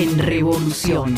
En Revolución.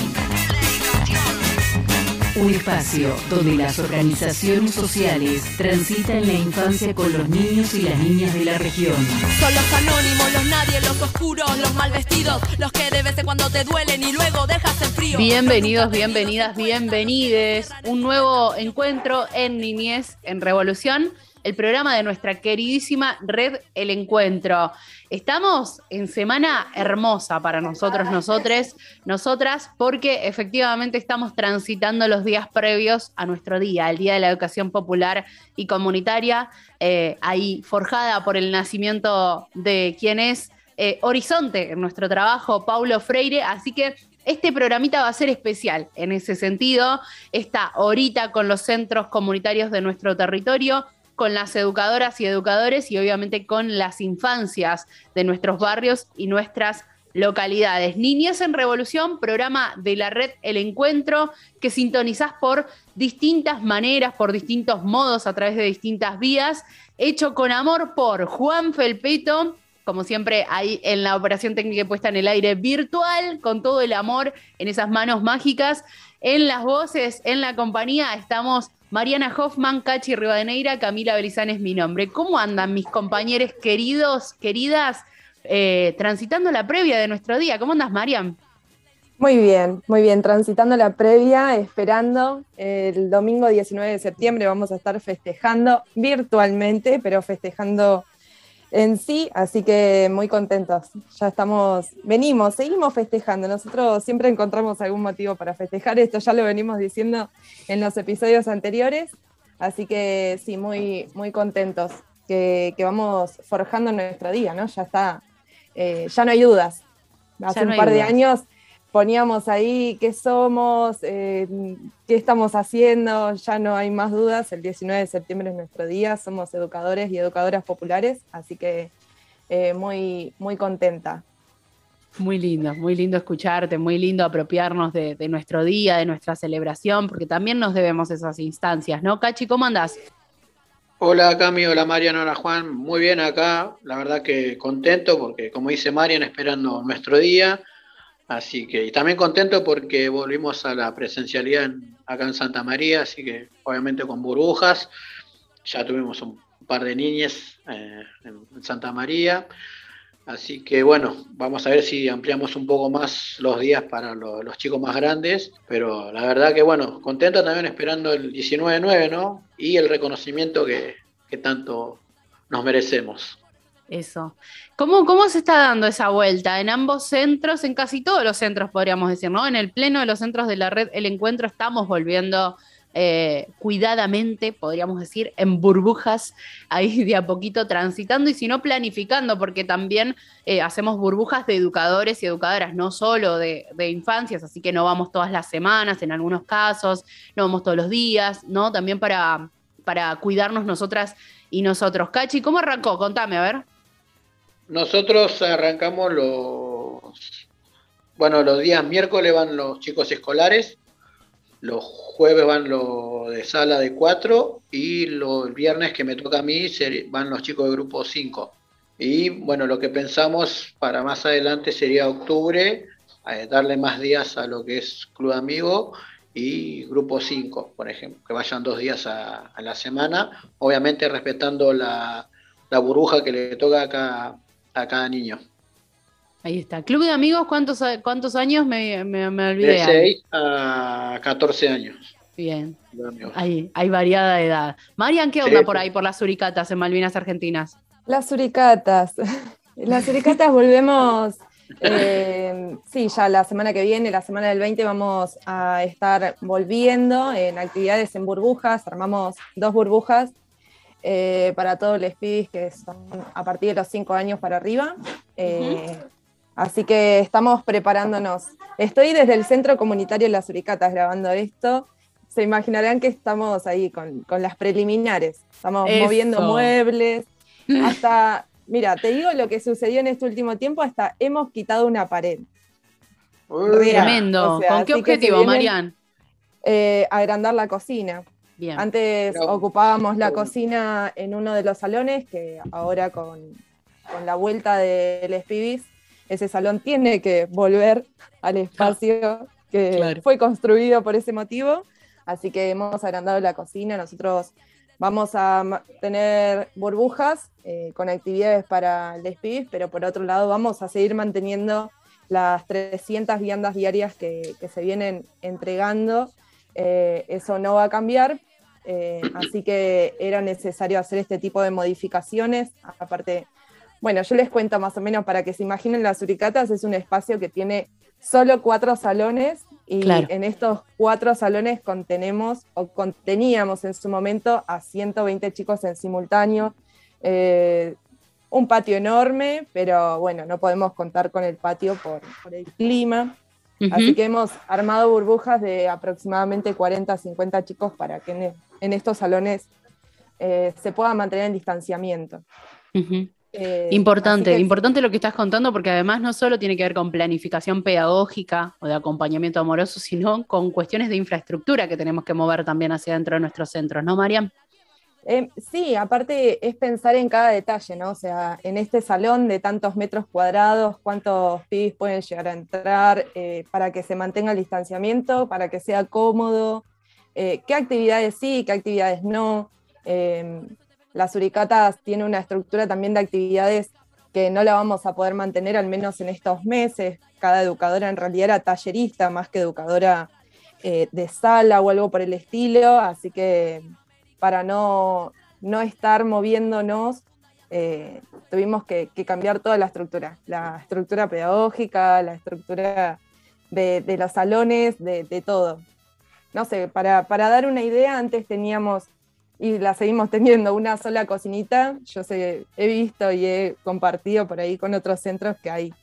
Un espacio donde las organizaciones sociales transitan la infancia con los niños y las niñas de la región. Son los anónimos, los nadie, los oscuros, los mal vestidos, los que de vez en cuando te duelen y luego dejas en frío. Bienvenidos, bienvenidas, bienvenides. Un nuevo encuentro en Niñez en Revolución el programa de nuestra queridísima red El Encuentro. Estamos en semana hermosa para nosotros, nosotres, nosotras, porque efectivamente estamos transitando los días previos a nuestro día, el Día de la Educación Popular y Comunitaria, eh, ahí forjada por el nacimiento de quien es eh, Horizonte en nuestro trabajo, Paulo Freire. Así que este programita va a ser especial en ese sentido. Está ahorita con los centros comunitarios de nuestro territorio con las educadoras y educadores y obviamente con las infancias de nuestros barrios y nuestras localidades. Niñez en Revolución, programa de la red El Encuentro, que sintonizás por distintas maneras, por distintos modos, a través de distintas vías, hecho con amor por Juan Felpeto, como siempre ahí en la operación técnica puesta en el aire virtual, con todo el amor en esas manos mágicas, en las voces, en la compañía, estamos Mariana Hoffman, Cachi Rivadeneira, Camila Belizán es mi nombre. ¿Cómo andan mis compañeros queridos, queridas, eh, transitando la previa de nuestro día? ¿Cómo andas, Marian? Muy bien, muy bien, transitando la previa, esperando. El domingo 19 de septiembre vamos a estar festejando virtualmente, pero festejando en sí, así que muy contentos. Ya estamos, venimos, seguimos festejando. Nosotros siempre encontramos algún motivo para festejar, esto ya lo venimos diciendo en los episodios anteriores, así que sí, muy, muy contentos que, vamos forjando nuestro día, ¿no? Ya está, eh, ya no hay dudas. Hace un par de años poníamos ahí qué somos, eh, qué estamos haciendo, ya no hay más dudas, el 19 de septiembre es nuestro día, somos educadores y educadoras populares, así que eh, muy, muy contenta. Muy lindo, muy lindo escucharte, muy lindo apropiarnos de, nuestro día, de nuestra celebración, porque también nos debemos esas instancias, ¿no? Cachi, ¿cómo andás? Hola Cami, hola Marian, hola Juan, muy bien acá, la verdad que contento porque como dice Marian, esperando nuestro día, Así que, y también contento porque volvimos a la presencialidad acá en Santa María, así que obviamente con burbujas. Ya tuvimos un par de niñas eh, en Santa María. Así que bueno, vamos a ver si ampliamos un poco más los días para los chicos más grandes. Pero la verdad que bueno, contento también esperando el 19-9, ¿no? Y el reconocimiento que tanto nos merecemos. Eso. ¿Cómo, ¿Cómo se está dando esa vuelta? En ambos centros, en casi todos los centros podríamos decir, ¿no? En el pleno de los centros de la red El Encuentro estamos volviendo eh, cuidadamente, podríamos decir, en burbujas, ahí de a poquito transitando y si no planificando, porque también eh, hacemos burbujas de educadores y educadoras, no solo de, de, infancias, así que no vamos todas las semanas en algunos casos, no vamos todos los días, ¿no? También para, para cuidarnos nosotras y nosotros. Cachi, ¿cómo arrancó? Contame, a ver. Nosotros arrancamos los, bueno, los días miércoles van los chicos escolares, los jueves van los de sala de 4 y los viernes que me toca a mí van los chicos de grupo 5. Y bueno, lo que pensamos para más adelante sería octubre, eh, darle más días a lo que es Club Amigo y Grupo 5, por ejemplo, que vayan dos días a, la semana, obviamente respetando la, la burbuja que le toca acá a cada niño. Ahí está. Club de amigos, ¿cuántos, cuántos años me, me, olvidé? De 6 a 14 años. Bien. Hay, hay variada edad. Marian, ¿qué onda por ahí, por las suricatas en Malvinas Argentinas? Las suricatas. Las suricatas volvemos, eh, sí, ya la semana que viene, la semana del 20, vamos a estar volviendo en actividades en burbujas. Armamos dos burbujas eh, para todos los pibis que son a partir de los 5 años para arriba. Eh, Así que estamos preparándonos. Estoy desde el Centro Comunitario Las Uricatas grabando esto. Se imaginarán que estamos ahí con, las preliminares. Estamos moviendo muebles. Hasta, mira, te digo lo que sucedió en este último tiempo, hasta hemos quitado una pared. Tremendo. ¿Con qué objetivo, Marian? Eh, agrandar la cocina. Antes ocupábamos la cocina en uno de los salones, que ahora con, la vuelta del Espibis, ese salón tiene que volver al espacio que fue construido por ese motivo. Así que hemos agrandado la cocina. Nosotros vamos a tener burbujas eh, con actividades para el Espibis, pero por otro lado vamos a seguir manteniendo las 300 viandas diarias que, se vienen entregando. Eh, eso no va a cambiar, eh, así que era necesario hacer este tipo de modificaciones. Aparte, bueno, yo les cuento más o menos para que se imaginen las Uricatas, es un espacio que tiene solo cuatro salones y en estos cuatro salones contenemos o conteníamos en su momento a 120 chicos en simultáneo. Eh, un patio enorme, pero bueno, no podemos contar con el patio por, el clima. Así que hemos armado burbujas de aproximadamente 40 50 chicos para que en, estos salones eh, se pueda mantener el distanciamiento. Eh, importante, importante lo que estás contando porque además no solo tiene que ver con planificación pedagógica o de acompañamiento amoroso, sino con cuestiones de infraestructura que tenemos que mover también hacia dentro de nuestros centros, ¿no, Mariam? Eh, sí, aparte es pensar en cada detalle, ¿no? O sea, en este salón de tantos metros cuadrados, cuántos pibes pueden llegar a entrar eh, para que se mantenga el distanciamiento, para que sea cómodo, eh, qué actividades sí, qué actividades no. Em, las Uricatas tiene una estructura también de actividades que no la vamos a poder mantener al menos en estos meses. Cada educadora en realidad era tallerista más que educadora de sala o algo por el estilo, así que para no, estar moviéndonos, eh, tuvimos que, cambiar toda la estructura, la estructura pedagógica, la estructura de, los salones, de, todo. No sé, para, dar una idea, antes teníamos, y la seguimos teniendo, una sola cocinita. Yo sé, he visto y he compartido por ahí con otros centros que hay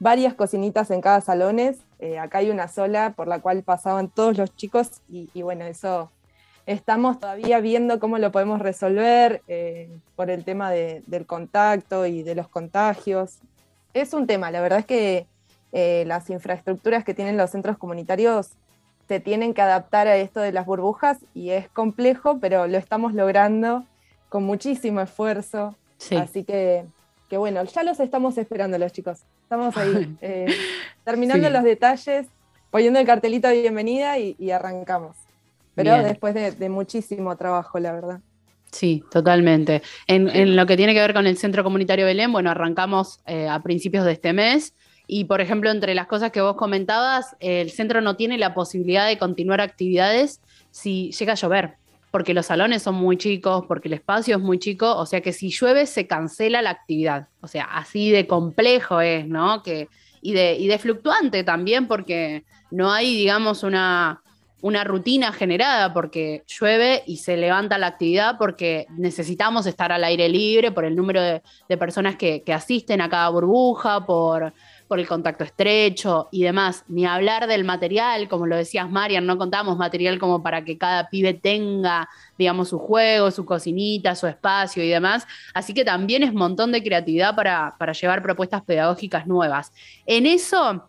varias cocinitas en cada salones. Eh, acá hay una sola por la cual pasaban todos los chicos y bueno, eso Estamos todavía viendo cómo lo podemos resolver eh, por el tema del contacto y de los contagios. Es un tema, la verdad es que eh, las infraestructuras que tienen los centros comunitarios se tienen que adaptar a esto de las burbujas y es complejo, pero lo estamos logrando con muchísimo esfuerzo. Así que, que, bueno, ya los estamos esperando los chicos. Estamos ahí, eh, terminando los detalles, poniendo el cartelito de bienvenida y arrancamos pero después de, muchísimo trabajo, la verdad. Sí, totalmente. En, lo que tiene que ver con el Centro Comunitario Belén, bueno, arrancamos eh, a principios de este mes y, por ejemplo, entre las cosas que vos comentabas, el centro no tiene la posibilidad de continuar actividades si llega a llover, porque los salones son muy chicos, porque el espacio es muy chico, o sea que si llueve se cancela la actividad. O sea, así de complejo es, ¿no? Que, y, de, y de fluctuante también, porque no hay, digamos, una una rutina generada porque llueve y se levanta la actividad porque necesitamos estar al aire libre por el número de, personas que, asisten a cada burbuja, por, el contacto estrecho y demás. Ni hablar del material, como lo decías Marian, no contamos material como para que cada pibe tenga, digamos, su juego, su cocinita, su espacio y demás. Así que también es montón de creatividad para llevar propuestas pedagógicas nuevas. En eso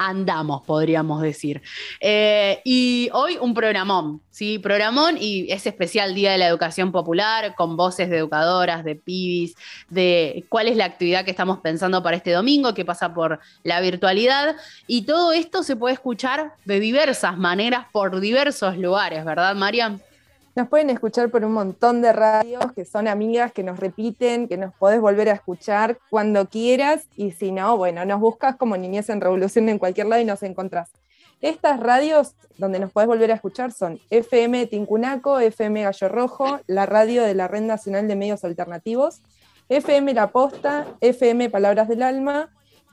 andamos, podríamos decir. Eh, y hoy un programón, ¿sí? Programón y es especial Día de la Educación Popular, con voces de educadoras, de pibis, de cuál es la actividad que estamos pensando para este domingo, que pasa por la virtualidad. Y todo esto se puede escuchar de diversas maneras por diversos lugares, ¿verdad, Mariam? Nos pueden escuchar por un montón de radios que son amigas, que nos repiten, que nos podés volver a escuchar cuando quieras y si no, bueno, nos buscas como Niñez en Revolución en cualquier lado y nos encontrás. Estas radios donde nos podés volver a escuchar son FM Tincunaco, FM Gallo Rojo, la radio de la Red Nacional de Medios Alternativos, FM La Posta, FM Palabras del Alma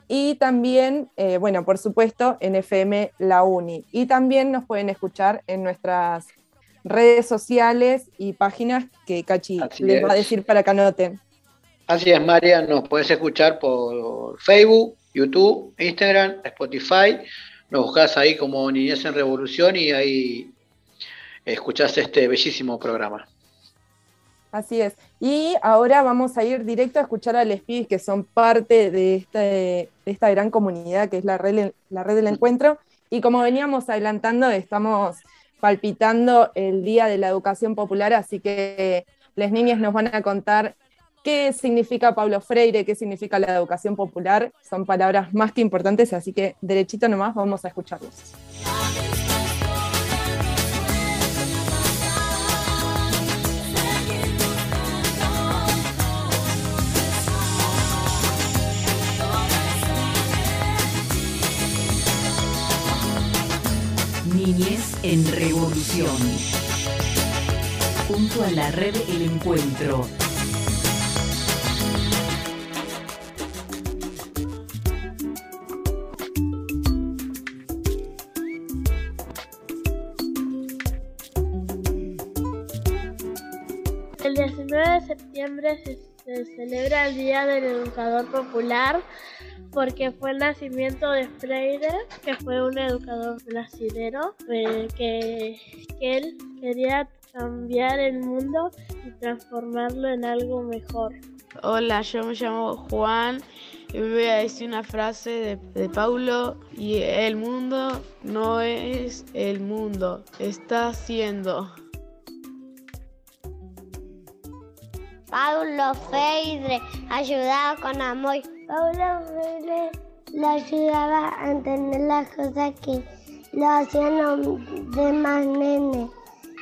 y también, eh, bueno, por supuesto, en FM La Uni. Y también nos pueden escuchar en nuestras redes sociales y páginas que Cachi les va a decir para que anoten. Así es, María, nos puedes escuchar por Facebook, YouTube, Instagram, Spotify. Nos buscas ahí como Niñez en Revolución y ahí escuchás este bellísimo programa. Así es. Y ahora vamos a ir directo a escuchar a los pibes que son parte de, este, de esta gran comunidad que es la red, la red del encuentro. Y como veníamos adelantando, estamos palpitando el Día de la Educación Popular, así que las niñas nos van a contar qué significa Pablo Freire, qué significa la educación popular. Son palabras más que importantes, así que derechito nomás vamos a escucharlos. En Revolución. Junto a la red El Encuentro. El 19 de septiembre se, se celebra el Día del Educador Popular porque fue el nacimiento de Freire, que fue un educador brasilero, eh, que, que él quería cambiar el mundo y transformarlo en algo mejor. Hola, yo me llamo Juan y voy a decir una frase de, de, Paulo y el mundo no es el mundo, está siendo. Paulo Freire ayudaba con amor. Paulo Freire le ayudaba a entender las cosas que lo hacían los demás nenes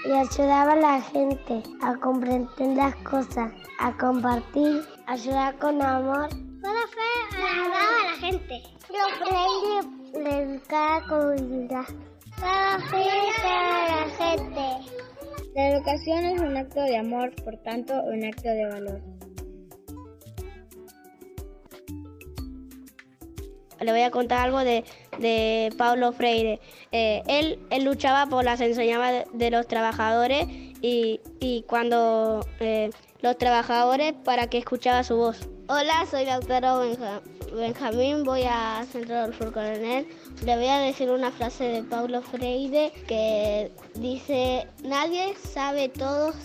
y ayudaba a la gente a comprender las cosas, a compartir, ayudar con amor. Paulo Freire ayudaba a la gente. Paulo Freire le educaba con humildad. Paulo Freire ayudaba a la gente. La educación es un acto de amor, por tanto, un acto de valor. Le voy a contar algo de, de Paulo Freire. Eh, él, él, luchaba por las enseñanzas de, de los trabajadores y, y cuando eh, los trabajadores para que escuchaba su voz. Hola, soy Lautaro Benja Benjamín, voy a Centro del Sur Coronel. Le voy a decir una frase de Paulo Freire que dice, nadie sabe todos,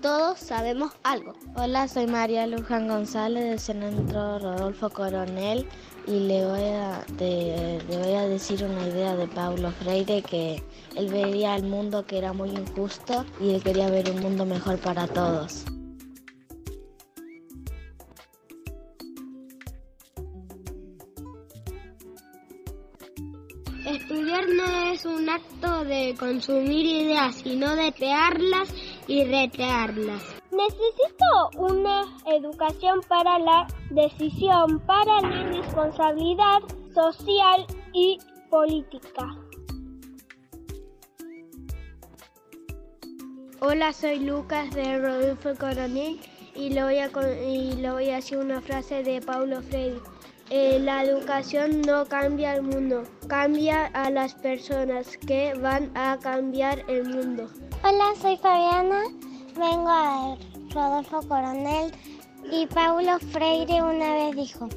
todos sabemos algo. Hola, soy María Luján González del Centro Rodolfo Coronel y le voy, a, le voy a decir una idea de Paulo Freire que él veía el mundo que era muy injusto y él quería ver un mundo mejor para todos. Estudiar no es un acto de consumir ideas, sino de crearlas y recrearlas. Necesito una educación para la decisión, para la responsabilidad social y política. Hola, soy Lucas de Rodolfo Coronel y le voy a, y le voy a decir una frase de Paulo Freire. Eh, la educación no cambia el mundo, cambia a las personas que van a cambiar el mundo. Hola, soy Fabiana, vengo a Rodolfo Coronel y Paulo Freire una vez dijo,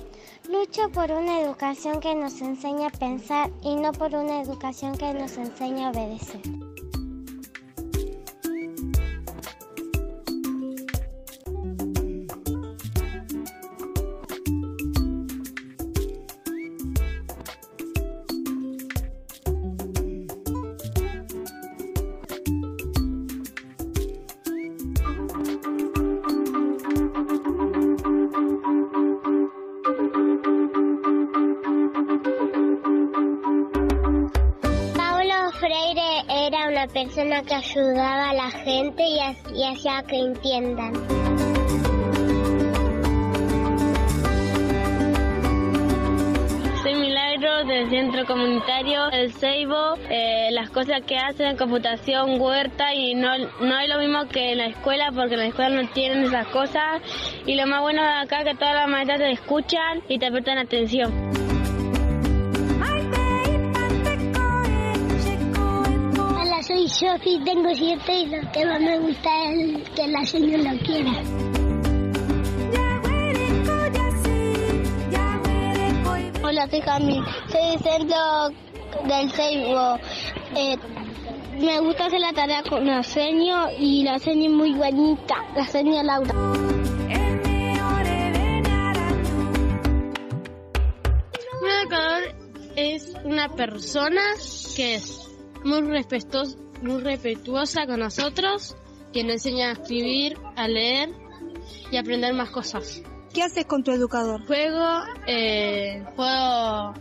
lucho por una educación que nos enseña a pensar y no por una educación que nos enseña a obedecer. Persona que ayudaba a la gente y, hacía que entiendan. Soy Milagro del Centro Comunitario El Ceibo. Eh, las cosas que hacen en computación, huerta y no, no es lo mismo que en la escuela porque en la escuela no tienen esas cosas. Y lo más bueno de acá es que todas las maestras te escuchan y te prestan atención. Soy Sofi, tengo siete y lo que más me gusta es que la señora lo quiera. Hola, soy Jamil, soy centro del Seibo. Eh, me gusta hacer la tarea con la seño y la seño es muy bonita, la seño Laura. Un educador es una persona que es muy respetuosa, muy respetuosa con nosotros, que nos enseña a escribir, a leer y aprender más cosas. ¿Qué haces con tu educador? Juego, eh, puedo,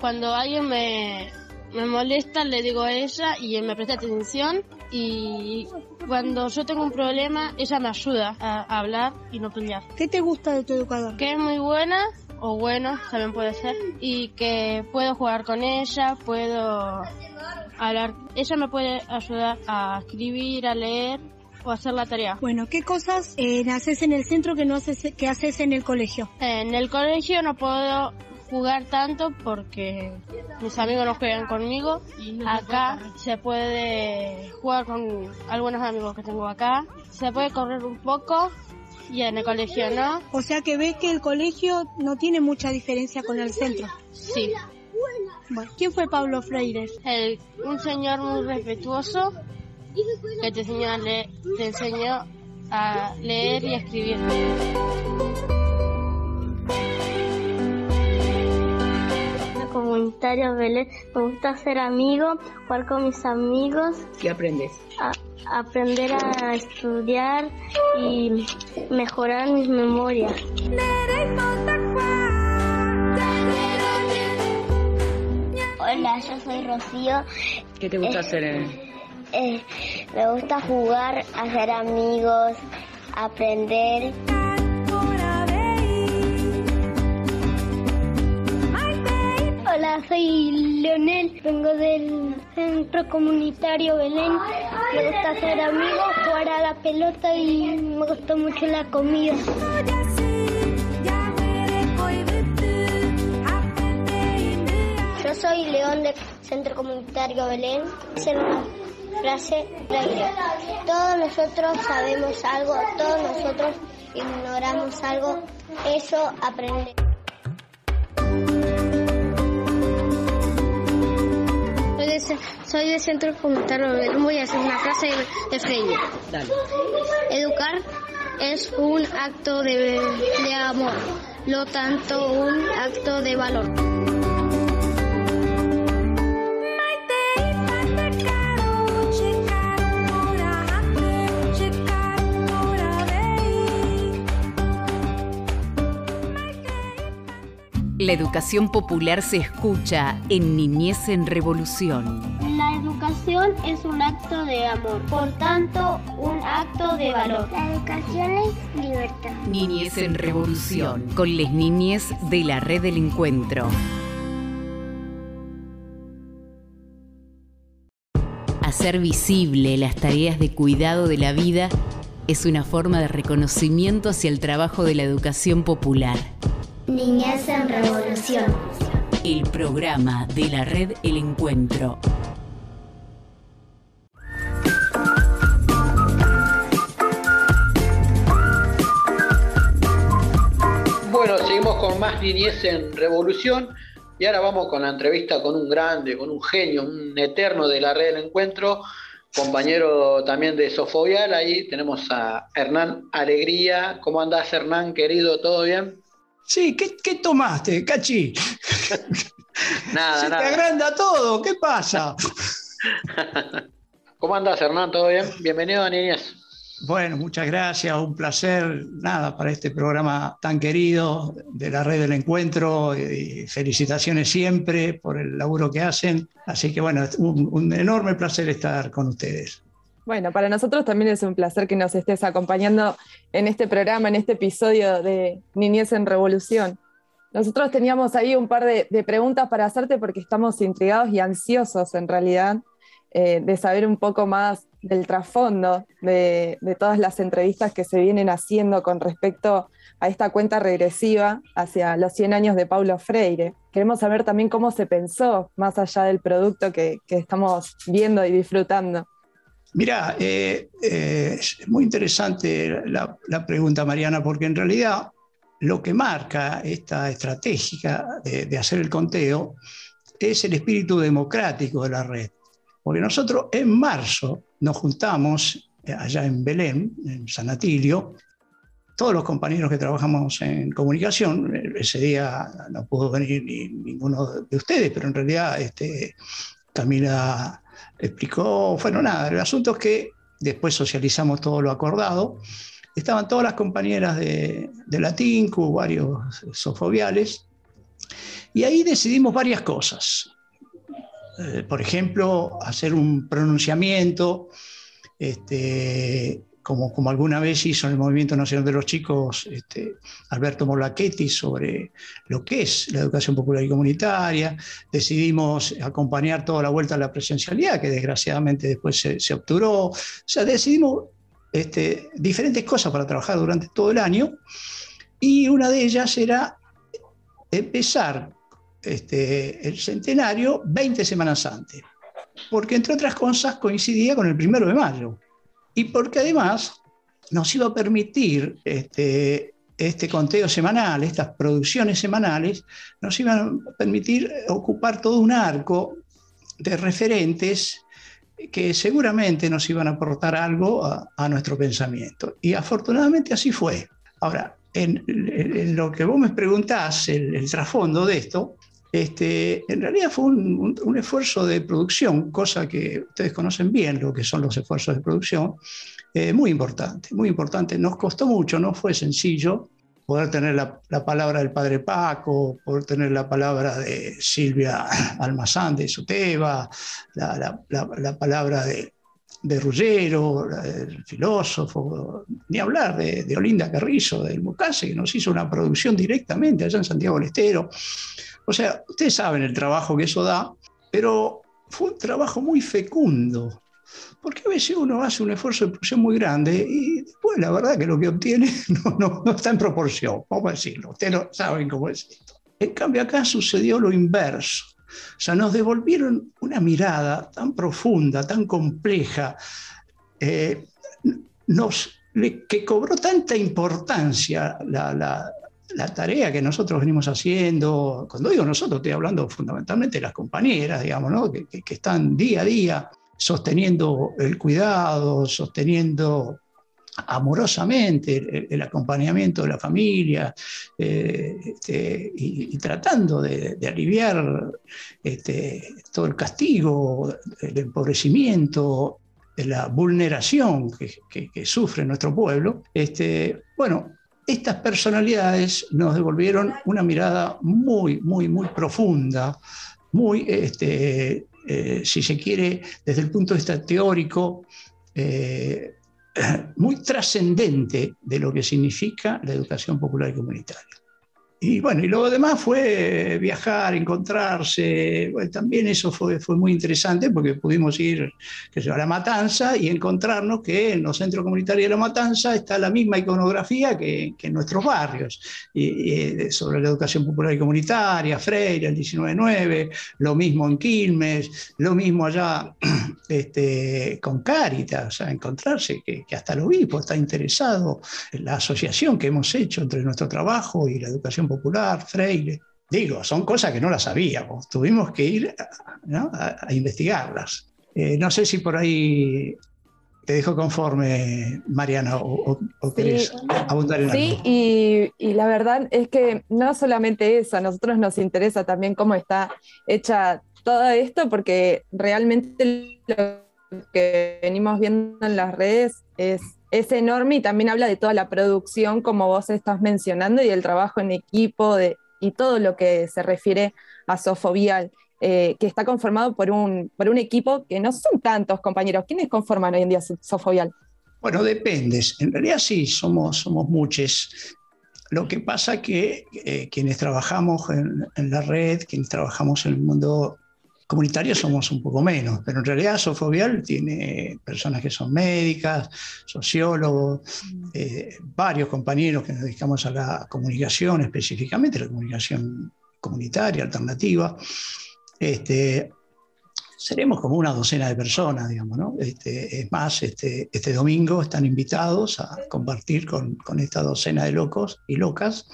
cuando alguien me, me molesta le digo a ella y me presta atención y cuando yo tengo un problema ella me ayuda a hablar y no pelear. ¿Qué te gusta de tu educador? Que es muy buena o bueno, también puede ser, y que puedo jugar con ella, puedo hablar. Ella me puede ayudar a escribir, a leer o hacer la tarea. Bueno, ¿qué cosas eh, haces en el centro que no haces que haces en el colegio? En el colegio no puedo jugar tanto porque mis amigos no juegan conmigo. Acá se puede jugar con algunos amigos que tengo acá. Se puede correr un poco y en el colegio no. O sea que ves que el colegio no tiene mucha diferencia con el centro. Sí. Bueno, ¿quién fue Pablo Freire? El, un señor muy respetuoso que te enseñó a, leer, te enseñó a leer y a escribir. comunitario Belén. Me gusta ser amigo, jugar con mis amigos. ¿Qué aprendes? A, aprender a estudiar y mejorar mis memorias. Hola, yo soy Rocío. ¿Qué te gusta Eh, hacer? En... Eh, me gusta jugar, hacer amigos, aprender. Hola, soy Leonel, vengo del centro comunitario Belén. Me gusta hacer amigos, jugar a la pelota y me gusta mucho la comida. Soy León del centro comunitario Belén. Hacer una frase regla. Todos nosotros sabemos algo, todos nosotros ignoramos algo. Eso aprende. Soy de, ce- soy de centro comunitario Belén. Voy a hacer una frase de, Freire. Dale. Educar es un acto de, de amor, lo tanto un acto de valor. La educación popular se escucha en Niñez en Revolución. La educación es un acto de amor, por tanto, un acto de valor. La educación es libertad. Niñez en Revolución, con les niñes de la Red del Encuentro. Hacer visible las tareas de cuidado de la vida es una forma de reconocimiento hacia el trabajo de la educación popular. Niñez en revolución. El programa de la Red El Encuentro. Bueno, seguimos con más niñez en revolución y ahora vamos con la entrevista con un grande, con un genio, un eterno de la red del encuentro, compañero también de Sofobial. Ahí tenemos a Hernán Alegría. ¿Cómo andás, Hernán, querido? ¿Todo bien? Sí, ¿qué, qué tomaste, Cachi? Nada, Se te nada. agranda todo, ¿qué pasa? ¿Cómo andás, Hernán? ¿Todo bien? Bienvenido a Niñez. Bueno, muchas gracias, un placer, nada, para este programa tan querido de la Red del Encuentro y felicitaciones siempre por el laburo que hacen. Así que bueno, un enorme placer estar con ustedes. Bueno, para nosotros también es un placer que nos estés acompañando en este programa, en este episodio de Niñez en Revolución. Nosotros teníamos ahí un par de, preguntas para hacerte porque estamos intrigados y ansiosos en realidad eh, de saber un poco más del trasfondo de, todas las entrevistas que se vienen haciendo con respecto a esta cuenta regresiva hacia los 100 años de Paulo Freire. Queremos saber también cómo se pensó más allá del producto que estamos viendo y disfrutando. Mira, eh, eh, es muy interesante la, pregunta, Mariana, porque en realidad lo que marca esta estratégica de, hacer el conteo es el espíritu democrático de la red. Porque nosotros en marzo nos juntamos eh, allá en Belén, en San Atilio, todos los compañeros que trabajamos en comunicación, ese día no pudo venir ninguno de ustedes, pero en realidad este, Camila explicó, bueno, nada, el asunto es que después socializamos todo lo acordado, estaban todas las compañeras de, de la TINCU, varios sofobiales, y ahí decidimos varias cosas. Eh, por ejemplo, hacer un pronunciamiento este, como, como, alguna vez hizo en el Movimiento Nacional de los Chicos este, Alberto Morlachetti sobre lo que es la educación popular y comunitaria. Decidimos acompañar toda la vuelta a la presencialidad, que desgraciadamente después se, se obturó. O sea, decidimos este, diferentes cosas para trabajar durante todo el año y una de ellas era empezar este, el centenario 20 semanas antes, porque entre otras cosas coincidía con el primero de mayo y porque además nos iba a permitir este, este conteo semanal, estas producciones semanales, nos iban a permitir ocupar todo un arco de referentes que seguramente nos iban a aportar algo a, nuestro pensamiento. Y afortunadamente así fue. Ahora, en, lo que vos me preguntás, el, trasfondo de esto, este, en realidad fue un, esfuerzo de producción, cosa que ustedes conocen bien, lo que son los esfuerzos de producción, eh, muy importante, muy importante. Nos costó mucho, no fue sencillo poder tener la, palabra del padre Paco, poder tener la palabra de Silvia Almazán de Soteva, la, la, palabra de, de Ruggero, el filósofo, ni hablar de, Olinda Carrizo, del Mucase, que nos hizo una producción directamente allá en Santiago del Estero. O sea, ustedes saben el trabajo que eso da, pero fue un trabajo muy fecundo, porque a veces uno hace un esfuerzo de producción muy grande y después la verdad que lo que obtiene no, está en proporción, vamos a decirlo, ustedes no saben cómo es. En cambio acá sucedió lo inverso. O sea, nos devolvieron una mirada tan profunda, tan compleja, eh, que cobró tanta importancia la, tarea que nosotros venimos haciendo, cuando digo nosotros, estoy hablando fundamentalmente de las compañeras, digamos, que, están día a día sosteniendo el cuidado, sosteniendo amorosamente el, acompañamiento de la familia eh, este, y, tratando de, aliviar este, todo el castigo, el empobrecimiento, la vulneración que, sufre nuestro pueblo. Este, bueno, estas personalidades nos devolvieron una mirada muy, muy, muy profunda, muy, eh, si se quiere, desde el punto de vista teórico, eh, muy trascendente de lo que significa la educación popular y comunitaria. Y bueno, y lo demás fue viajar, encontrarse. también eso fue, fue muy interesante porque pudimos ir que a La Matanza y encontrarnos que en los centros comunitarios de La Matanza está la misma iconografía que, que en nuestros barrios, y, sobre la educación popular y comunitaria, Freire, el 19-9, lo mismo en Quilmes, lo mismo allá este, con Cáritas, o sea, encontrarse que, que hasta el obispo está interesado en la asociación que hemos hecho entre nuestro trabajo y la educación Popular, Freire. Digo, son cosas que no las sabíamos, tuvimos que ir a, investigarlas. Eh, no sé si por ahí te dejo conforme, Mariana, o, querés abundar en Sí, y, y, la verdad es que no solamente eso, a nosotros nos interesa también cómo está hecha todo esto, porque realmente lo que venimos viendo en las redes es es enorme y también habla de toda la producción, como vos estás mencionando, y el trabajo en equipo y todo lo que se refiere a Sofovial, eh, que está conformado por un, por un equipo que no son tantos compañeros. ¿Quiénes conforman hoy en día Sofovial? Bueno, depende. En realidad sí, somos, somos muchos. Lo que pasa que eh, quienes trabajamos en, la red, quienes trabajamos en el mundo comunitarios somos un poco menos, pero en realidad Sofobial tiene personas que son médicas, sociólogos, mm. eh, varios compañeros que nos dedicamos a la comunicación, específicamente la comunicación comunitaria, alternativa. Este, seremos como una docena de personas, digamos, ¿no? Este, es más, este, este domingo están invitados a compartir con, con, esta docena de locos y locas.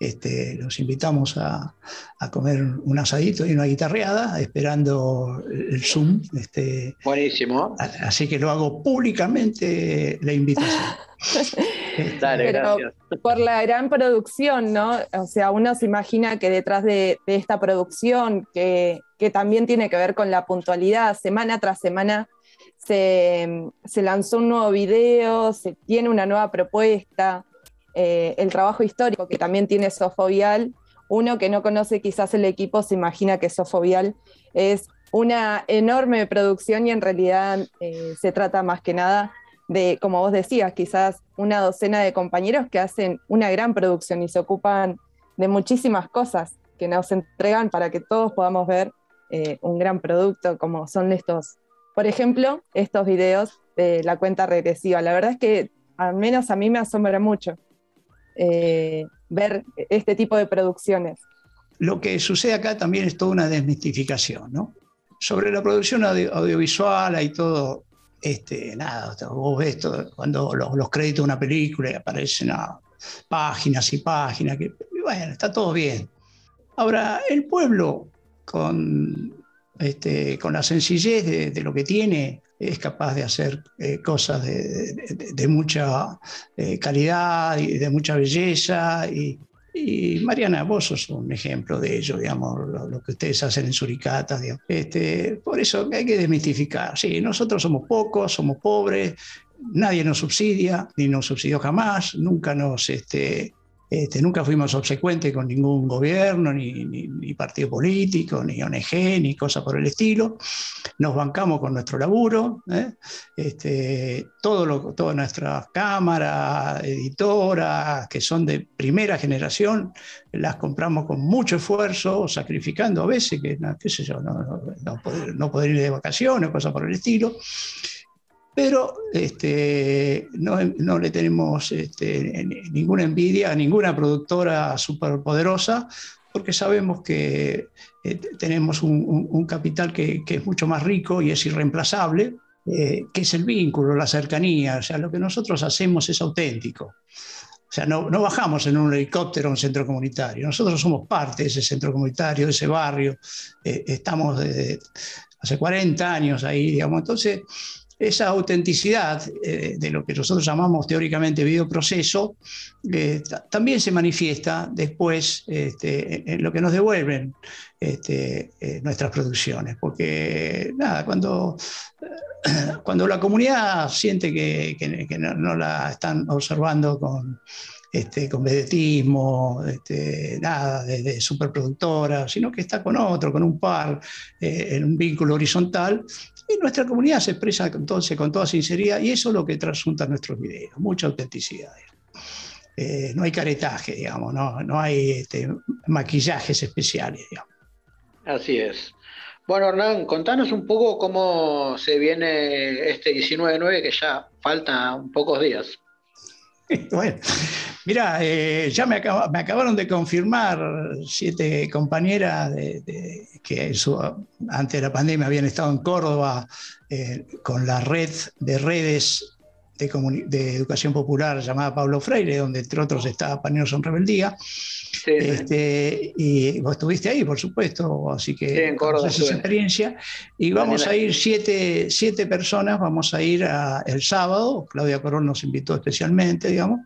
Este, los invitamos a, a, comer un asadito y una guitarreada, esperando el Zoom. Este, Buenísimo. Así que lo hago públicamente la invitación. Dale, gracias. Por la gran producción, ¿no? O sea, uno se imagina que detrás de, de esta producción, que que también tiene que ver con la puntualidad. Semana tras semana se, lanzó un nuevo video, se tiene una nueva propuesta, eh, el trabajo histórico que también tiene Sofovial. Uno que no conoce quizás el equipo se imagina que Sofovial es una enorme producción y en realidad eh, se trata más que nada de, como vos decías, quizás una docena de compañeros que hacen una gran producción y se ocupan de muchísimas cosas que nos entregan para que todos podamos ver eh, un gran producto como son estos, por ejemplo, estos videos de la cuenta regresiva. La verdad es que al menos a mí me asombra mucho eh, ver este tipo de producciones. Lo que sucede acá también es toda una desmistificación, ¿no? Sobre la producción audiovisual hay todo, este, nada, vos ves cuando los, créditos de una película y aparecen a páginas y páginas, que, bueno, está todo bien. Ahora, el pueblo con, este, con la sencillez de, lo que tiene, es capaz de hacer eh, cosas de, mucha eh, calidad y de mucha belleza. Y, Mariana, vos sos un ejemplo de ello, digamos, lo, que ustedes hacen en Suricata. Este, por eso hay que desmitificar. Sí, nosotros somos pocos, somos pobres, nadie nos subsidia, ni nos subsidió jamás, nunca nos... Este, este, nunca fuimos obsecuentes con ningún gobierno, ni, partido político, ni ONG, ni cosa por el estilo. Nos bancamos con nuestro laburo. ¿eh? Este, todo todas nuestras cámaras, editoras, que son de primera generación, las compramos con mucho esfuerzo, sacrificando a veces, que qué sé yo, no, no poder ir de vacaciones, cosa por el estilo pero este, no, le tenemos este, ninguna envidia a ninguna productora superpoderosa, porque sabemos que eh, tenemos un, capital que, es mucho más rico y es irreemplazable, eh, que es el vínculo, la cercanía, o sea, lo que nosotros hacemos es auténtico. O sea, no, bajamos en un helicóptero a un centro comunitario, nosotros somos parte de ese centro comunitario, de ese barrio, eh, estamos desde hace 40 años ahí, digamos, entonces esa autenticidad eh, de lo que nosotros llamamos teóricamente videoproceso eh, también se manifiesta después este, en lo que nos devuelven este, eh, nuestras producciones. Porque, nada, cuando, cuando la comunidad siente que, no, la están observando con, este, con vedetismo, nada de, superproductora, sino que está con otro, con un par, en un vínculo horizontal, y nuestra comunidad se expresa entonces con toda sinceridad y eso es lo que trasunta nuestros videos, mucha autenticidad. Eh, no hay caretaje, digamos, no, no hay este, maquillajes especiales, digamos. Así es. Bueno, Hernán, contanos un poco cómo se viene este 19-9, que ya falta pocos días. bueno, mira, eh, ya me, acabaron de confirmar siete compañeras que antes de la pandemia habían estado en Córdoba eh, con la red de redes de, educación popular llamada Pablo Freire, donde entre otros está Paneros en Rebeldía. Este, y vos estuviste ahí, por supuesto, así que sí, esa experiencia. Y vamos a ir siete, siete, personas, vamos a ir el sábado, Claudia Corón nos invitó especialmente, digamos,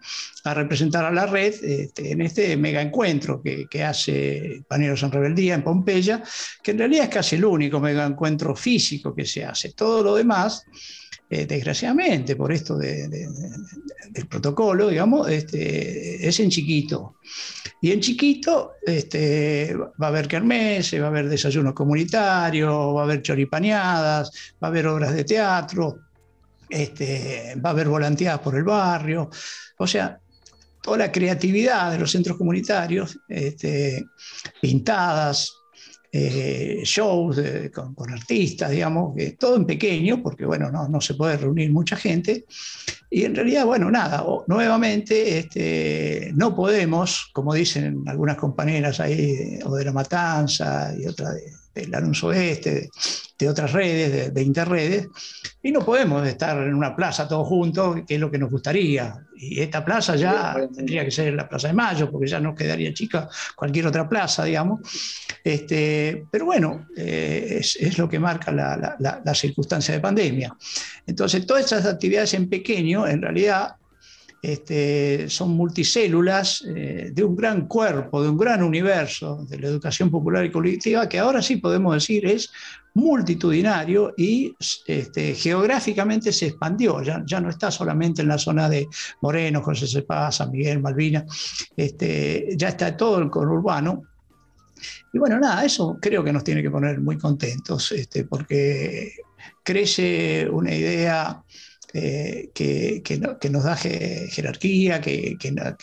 a representar a la red este, en este mega encuentro que, que hace Paneros en Rebeldía en Pompeya, que en realidad es casi el único mega encuentro físico que se hace. Todo lo demás eh, desgraciadamente, por esto del protocolo, digamos, este, es en chiquito. Y en chiquito este, va a haber kermeses, va a haber desayunos comunitarios, va a haber choripaneadas, va a haber obras de teatro, este, va a haber volanteadas por el barrio. O sea, toda la creatividad de los centros comunitarios, este, pintadas, eh, shows con, artistas, digamos, todo en pequeño, porque bueno, no, no, se puede reunir mucha gente, Y en realidad, bueno, nada, nuevamente este, no podemos, como dicen algunas compañeras ahí, o de La Matanza y otra de, del Alonso Oeste, de, otras redes, de, interredes, y no podemos estar en una plaza todos juntos, que es lo que nos gustaría. Y esta plaza ya tendría que ser la Plaza de Mayo, porque ya nos quedaría chica cualquier otra plaza, digamos. Este, pero bueno, eh, es, lo que marca la, la circunstancia de pandemia. Entonces, todas esas actividades en pequeño, en realidad, este, son multicélulas eh, de un gran cuerpo, de un gran universo de la educación popular y colectiva, que ahora sí podemos decir es multitudinario y este, geográficamente se expandió, ya, ya, no está solamente en la zona de Moreno, José Cepaz, San Miguel, Malvina, este, ya está todo el conurbano. Y bueno, nada, eso creo que nos tiene que poner muy contentos, porque crece una idea eh, que, nos da jerarquía, que,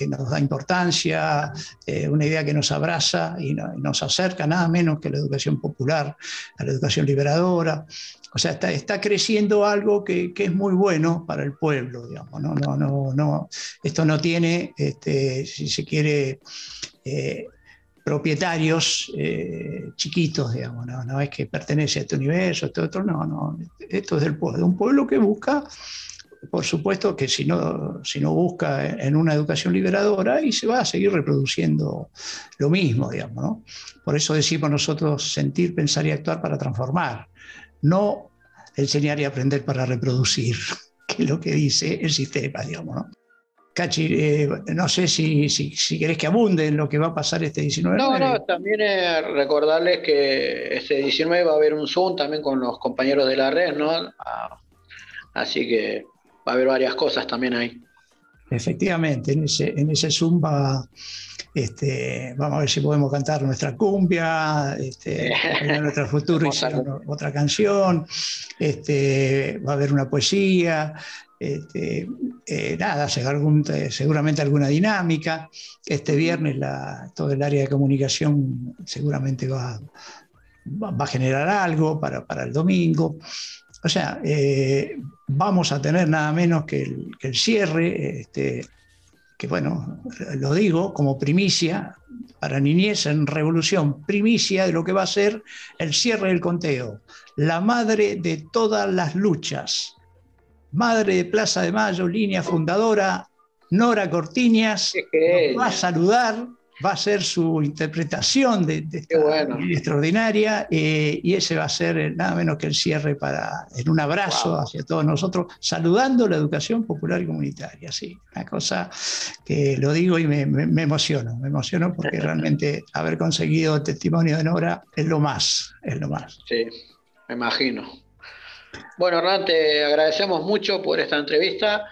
nos da importancia, eh, una idea que nos abraza y, nos acerca nada menos que la educación popular, a la educación liberadora. O sea, está, creciendo algo que, es muy bueno para el pueblo, digamos. Esto no tiene, este, si se quiere, eh, propietarios chiquitos, digamos, no, no, es que pertenece a este universo, este otro, no, no, esto es del pueblo, un pueblo que busca por supuesto que si no, si no busca en una educación liberadora y se va a seguir reproduciendo lo mismo, digamos. ¿no? Por eso decimos nosotros sentir, pensar y actuar para transformar, no enseñar y aprender para reproducir, que es lo que dice el sistema, digamos. ¿no? Cachi, eh, no sé si, si, si, querés que abunde en lo que va a pasar este 19 No, no, también recordarles que este 19 va a haber un Zoom también con los compañeros de la red, ¿no? Ah, así que va a haber varias cosas también ahí. Efectivamente, en ese, en ese Zoom este, vamos a ver si podemos cantar nuestra cumbia, este, nuestra futura otra canción, este, va a haber una poesía, este, eh, nada, seguramente alguna dinámica. Este viernes la, todo el área de comunicación seguramente va, va, a generar algo para, para el domingo. O sea, eh, vamos a tener nada menos que el, cierre, este, que bueno, lo digo como primicia para Niñez en Revolución, primicia de lo que va a ser el cierre del conteo, la madre de todas las luchas, madre de Plaza de Mayo, línea fundadora, Nora Cortiñas, va a saludar va a ser su interpretación de, esta extraordinaria eh, y ese va a ser eh, nada menos que el cierre para, en un abrazo hacia todos nosotros, saludando la educación popular y comunitaria. Sí, una cosa que lo digo y me, me, emociono, me emociono porque realmente haber conseguido el testimonio de Nora es lo más, es lo más. Sí, me imagino. Bueno, Hernán, te agradecemos mucho por esta entrevista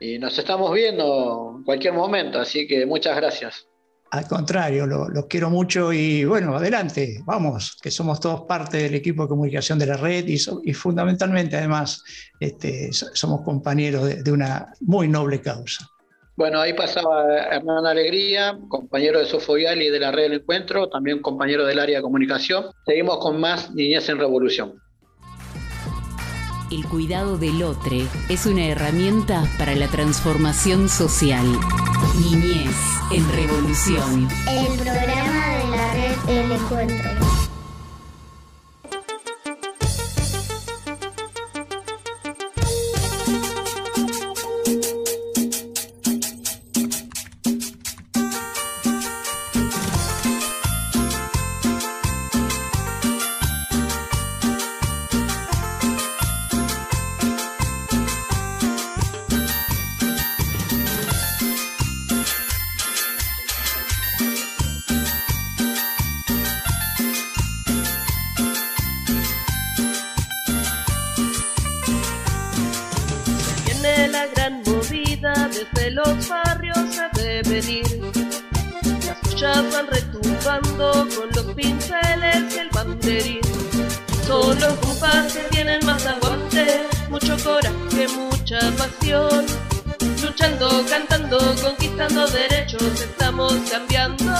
y nos estamos viendo en cualquier momento, así que muchas gracias. Al contrario, los quiero mucho y bueno, adelante, vamos, que somos todos parte del equipo de comunicación de la red y, fundamentalmente además este, somos compañeros de, una muy noble causa. Bueno, ahí pasaba Hernán Alegría, compañero de Sofovial y de la red del encuentro, también compañero del área de comunicación. Seguimos con más Niñez en Revolución. El cuidado del otro es una herramienta para la transformación social. Niñez en Revolución. El programa de la red El Encuentro. con los pinceles y el banderín. Son los compas que tienen más aguante, mucho coraje, mucha pasión. Luchando, cantando, conquistando derechos, estamos cambiando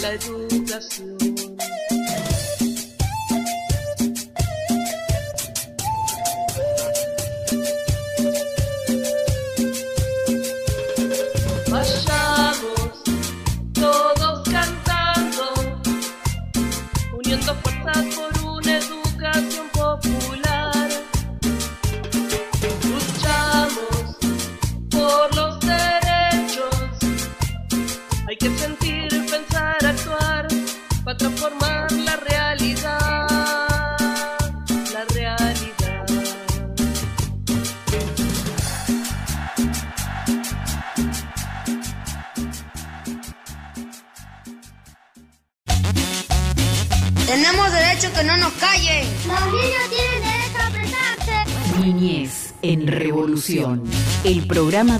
la educación.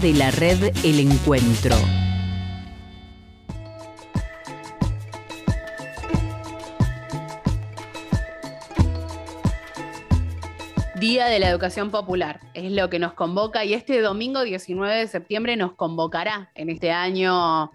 De la red El Encuentro. Día de la Educación Popular es lo que nos convoca y este domingo 19 de septiembre nos convocará en este año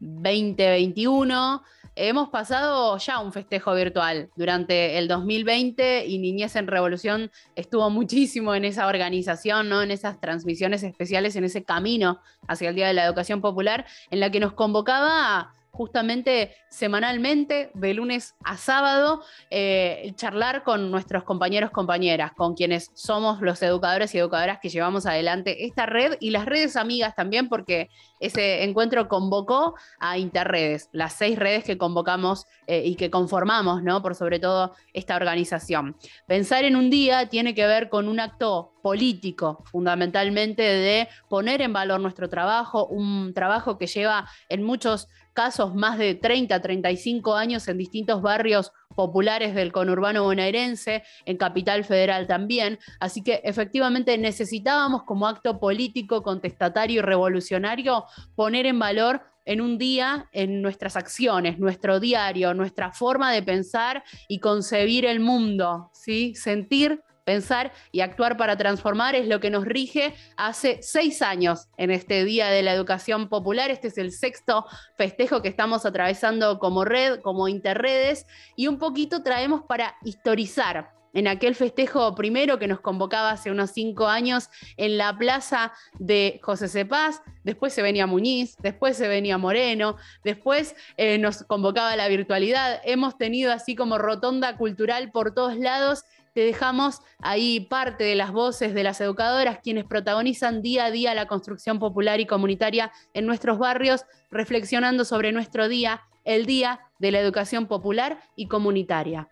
2021. Hemos pasado ya un festejo virtual durante el 2020 y Niñez en Revolución estuvo muchísimo en esa organización, ¿no? en esas transmisiones especiales, en ese camino hacia el Día de la Educación Popular, en la que nos convocaba justamente semanalmente, de lunes a sábado, eh, charlar con nuestros compañeros, compañeras, con quienes somos los educadores y educadoras que llevamos adelante esta red y las redes amigas también, porque ese encuentro convocó a Interredes, las seis redes que convocamos eh, y que conformamos, ¿no? Por sobre todo esta organización. Pensar en un día tiene que ver con un acto político, fundamentalmente de poner en valor nuestro trabajo, un trabajo que lleva en muchos casos más de 30, 35 años en distintos barrios populares del conurbano bonaerense, en Capital Federal también. Así que efectivamente necesitábamos como acto político, contestatario y revolucionario poner en valor en un día en nuestras acciones, nuestro diario, nuestra forma de pensar y concebir el mundo, ¿sí? Sentir pensar y actuar para transformar es lo que nos rige hace seis años en este Día de la Educación Popular. Este es el sexto festejo que estamos atravesando como red, como interredes, y un poquito traemos para historizar en aquel festejo primero que nos convocaba hace unos cinco años en la plaza de José Cepaz, después se venía Muñiz, después se venía Moreno, después eh, nos convocaba la virtualidad, hemos tenido así como rotonda cultural por todos lados te dejamos ahí parte de las voces de las educadoras, quienes protagonizan día a día la construcción popular y comunitaria en nuestros barrios, reflexionando sobre nuestro día, el Día de la Educación Popular y Comunitaria.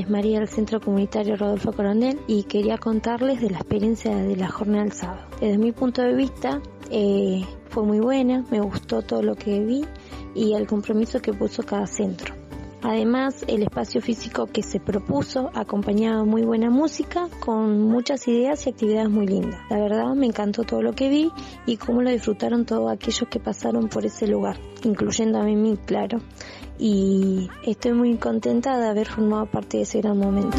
Es María del Centro Comunitario Rodolfo Coronel y quería contarles de la experiencia de la jornada del sábado. Desde mi punto de vista eh, fue muy buena, me gustó todo lo que vi y el compromiso que puso cada centro. Además, el espacio físico que se propuso acompañaba muy buena música con muchas ideas y actividades muy lindas. La verdad, me encantó todo lo que vi y cómo lo disfrutaron todos aquellos que pasaron por ese lugar, incluyendo a mí, claro. Y estoy muy contenta de haber formado parte de ese gran momento.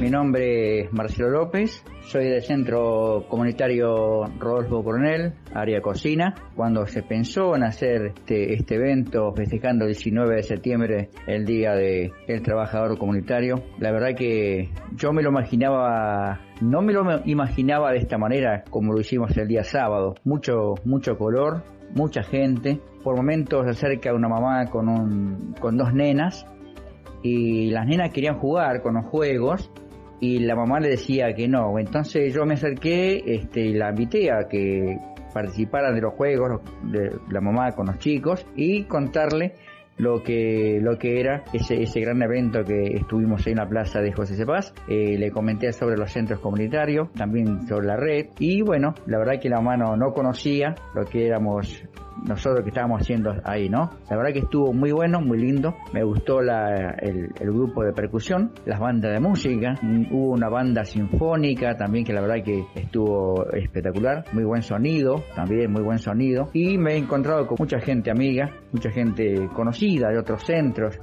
Mi nombre es Marcelo López, soy del Centro Comunitario Rodolfo Coronel, área cocina. Cuando se pensó en hacer este, este evento festejando el 19 de septiembre, el Día del Trabajador Comunitario, la verdad que yo me lo imaginaba, no me lo imaginaba de esta manera como lo hicimos el día sábado. Mucho, mucho color, mucha gente. Por momentos se acerca una mamá con, un, con dos nenas y las nenas querían jugar con los juegos y la mamá le decía que no. Entonces yo me acerqué este, y la invité a que participaran de los juegos de la mamá con los chicos y contarle lo que lo que era ese, ese gran evento que estuvimos en la plaza de José Cepaz. Eh, le comenté sobre los centros comunitarios, también sobre la red y bueno, la verdad que la mamá no, no conocía lo que éramos nosotros que estábamos haciendo ahí, ¿no? La verdad que estuvo muy bueno, muy lindo. Me gustó la, el, el, grupo de percusión, las bandas de música. Hubo una banda sinfónica también que la verdad que estuvo espectacular. Muy buen sonido, también muy buen sonido. Y me he encontrado con mucha gente amiga, mucha gente conocida de otros centros.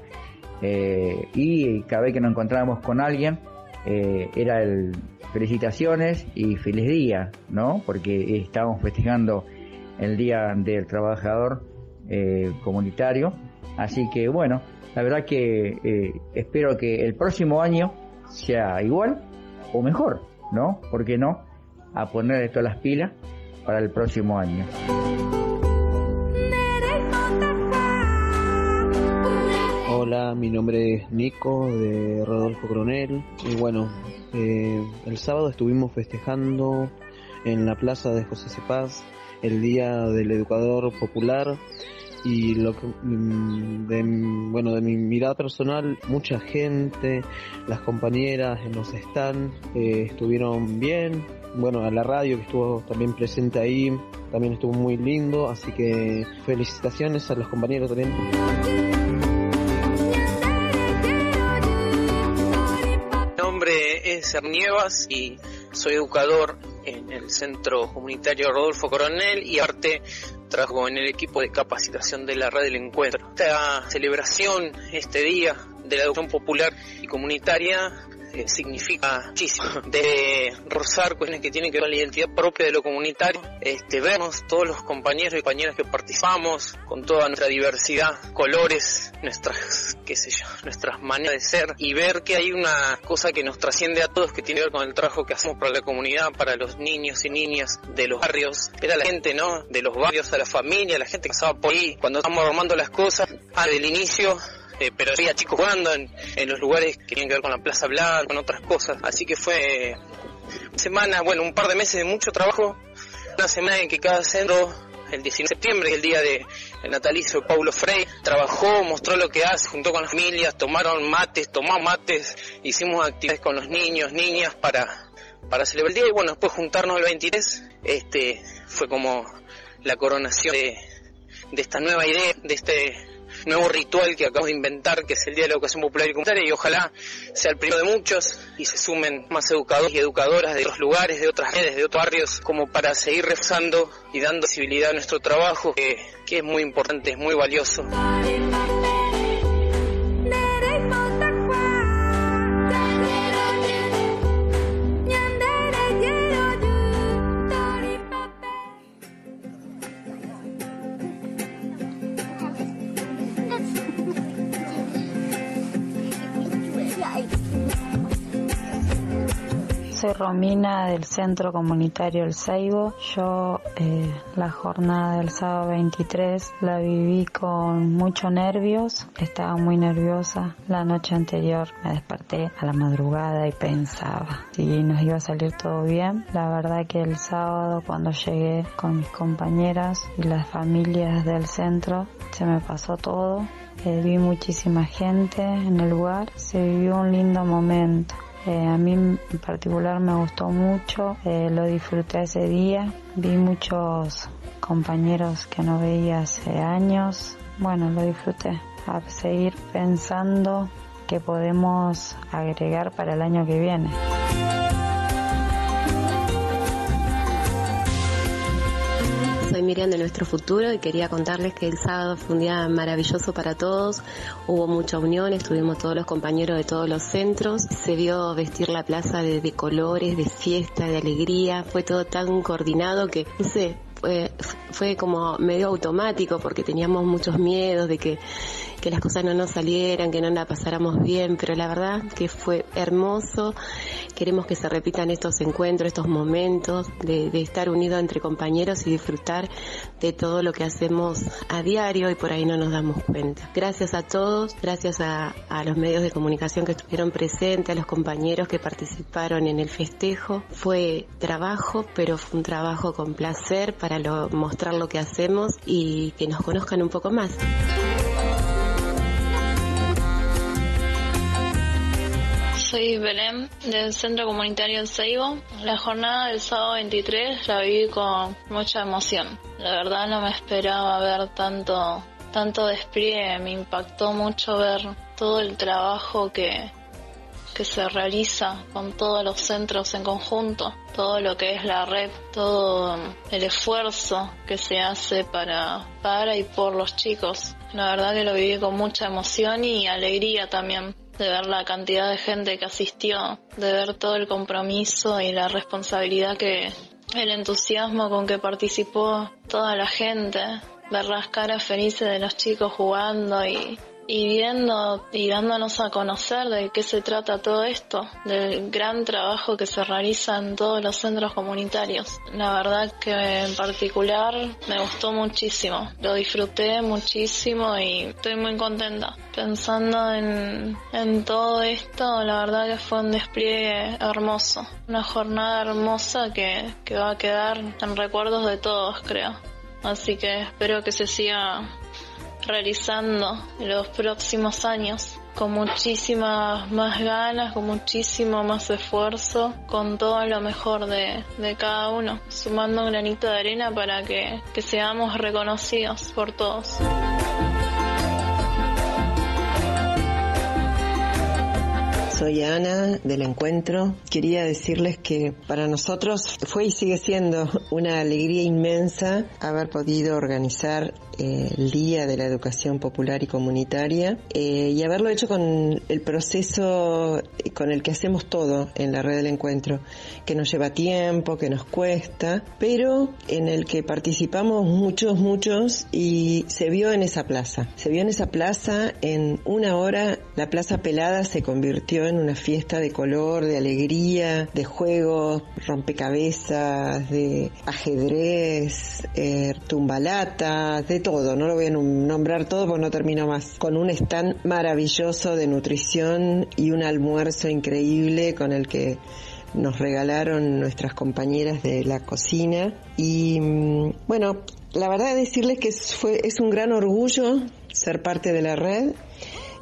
Eh, y cada vez que nos encontrábamos con alguien, eh, era el felicitaciones y feliz día, ¿no? Porque estábamos festejando el Día del Trabajador eh, Comunitario. Así que bueno, la verdad que espero que el próximo año sea igual o mejor, ¿no? ¿Por qué no? A poner todas las pilas para el próximo año. Mi nombre es Nico de Rodolfo Coronel y bueno, eh, el sábado estuvimos festejando en la plaza de José Cepaz el Día del Educador Popular. Y lo que mm, de, bueno de mi mirada personal mucha gente las compañeras en los están eh, estuvieron bien. Bueno a la radio que estuvo también presente ahí también estuvo muy lindo. Así que felicitaciones a los compañeros también nombre es Ernievas y soy educador en el Centro Comunitario Rodolfo Coronel y aparte trabajo en el equipo de capacitación de la red del encuentro. Esta celebración, este día de la educación popular y comunitaria eh, significa muchísimo de rozar cuestiones que tienen que ver con la identidad propia de lo comunitario, este, vernos todos los compañeros y compañeras que participamos con toda nuestra diversidad, colores, nuestras, qué sé yo, nuestras maneras de ser y ver que hay una cosa que nos trasciende a todos que tiene que ver con el trabajo que hacemos para la comunidad, para los niños y niñas de los barrios, era la gente, ¿no? De los barrios a la familia, la gente que pasaba por ahí, cuando estamos armando las cosas, al inicio eh, pero había chicos jugando en, los lugares que tienen que ver con la Plaza Blanca, con otras cosas. Así que fue semana, bueno, un par de meses de mucho trabajo, una semana en que cada centro, el 19 de septiembre, el día de el natalicio de Paulo Frey, trabajó, mostró lo que hace, juntó con las familias, tomaron mates, tomamos mates, hicimos actividades con los niños, niñas para, para celebrar el día y bueno, después juntarnos el 23, este, fue como la coronación de, de esta nueva idea, de este nuevo ritual que acabamos de inventar, que es el Día de la Educación Popular y Comunitaria, y ojalá sea el primero de muchos y se sumen más educadores y educadoras de otros lugares, de otras redes, de otros barrios, como para seguir rezando y dando visibilidad a nuestro trabajo, que, que es muy importante, es muy valioso. Soy Romina del Centro Comunitario El Seibo. Yo eh, la jornada del sábado 23 la viví con muchos nervios, estaba muy nerviosa. La noche anterior me desperté a la madrugada y pensaba si nos iba a salir todo bien. La verdad que el sábado cuando llegué con mis compañeras y las familias del centro se me pasó todo. Eh, vi muchísima gente en el lugar, se vivió un lindo momento. Eh, a mí en particular me gustó mucho, eh, lo disfruté ese día, vi muchos compañeros que no veía hace años, bueno, lo disfruté. A seguir pensando que podemos agregar para el año que viene. Miriam de Nuestro Futuro y quería contarles que el sábado fue un día maravilloso para todos. Hubo mucha unión, estuvimos todos los compañeros de todos los centros. Se vio vestir la plaza de, colores, de fiesta, de alegría. Fue todo tan coordinado que, no sé, fue como medio automático porque teníamos muchos miedos de que que las cosas no nos salieran, que no la pasáramos bien, pero la verdad que fue hermoso. Queremos que se repitan estos encuentros, estos momentos de, estar unidos entre compañeros y disfrutar de todo lo que hacemos a diario y por ahí no nos damos cuenta. Gracias a todos, gracias a, los medios de comunicación que estuvieron presentes, a los compañeros que participaron en el festejo. Fue trabajo, pero fue un trabajo con placer para mostrar lo que hacemos y que nos conozcan un poco más. Soy Belén del Centro Comunitario Seibo. La jornada del sábado 23 la viví con mucha emoción. La verdad no me esperaba ver tanto, tanto despliegue. Me impactó mucho ver todo el trabajo que, que se realiza con todos los centros en conjunto, todo lo que es la red, todo el esfuerzo que se hace para, para y por los chicos. La verdad que lo viví con mucha emoción y alegría también de ver la cantidad de gente que asistió, de ver todo el compromiso y la responsabilidad que, el entusiasmo con que participó toda la gente, ver las caras felices de los chicos jugando y, y viendo y dándonos a conocer de qué se trata todo esto, del gran trabajo que se realiza en todos los centros comunitarios. La verdad que en particular me gustó muchísimo, lo disfruté muchísimo y estoy muy contenta. Pensando en, en todo esto, la verdad que fue un despliegue hermoso, una jornada hermosa que, que va a quedar en recuerdos de todos, creo. Así que espero que se siga realizando los próximos años con muchísimas más ganas, con muchísimo más esfuerzo, con todo lo mejor de, de cada uno, sumando un granito de arena para que, que seamos reconocidos por todos. Soy Ana del Encuentro. Quería decirles que para nosotros fue y sigue siendo una alegría inmensa haber podido organizar el Día de la Educación Popular y Comunitaria eh, y haberlo hecho con el proceso con el que hacemos todo en la red del encuentro, que nos lleva tiempo, que nos cuesta, pero en el que participamos muchos, muchos y se vio en esa plaza. Se vio en esa plaza en una hora, la plaza pelada se convirtió en una fiesta de color, de alegría, de juegos, rompecabezas, de ajedrez, eh, tumbalatas, de todo. No lo voy a nombrar todo porque no termino más. Con un stand maravilloso de nutrición y un almuerzo increíble con el que nos regalaron nuestras compañeras de la cocina. Y mm, bueno, la verdad decirles que fue, es un gran orgullo ser parte de la red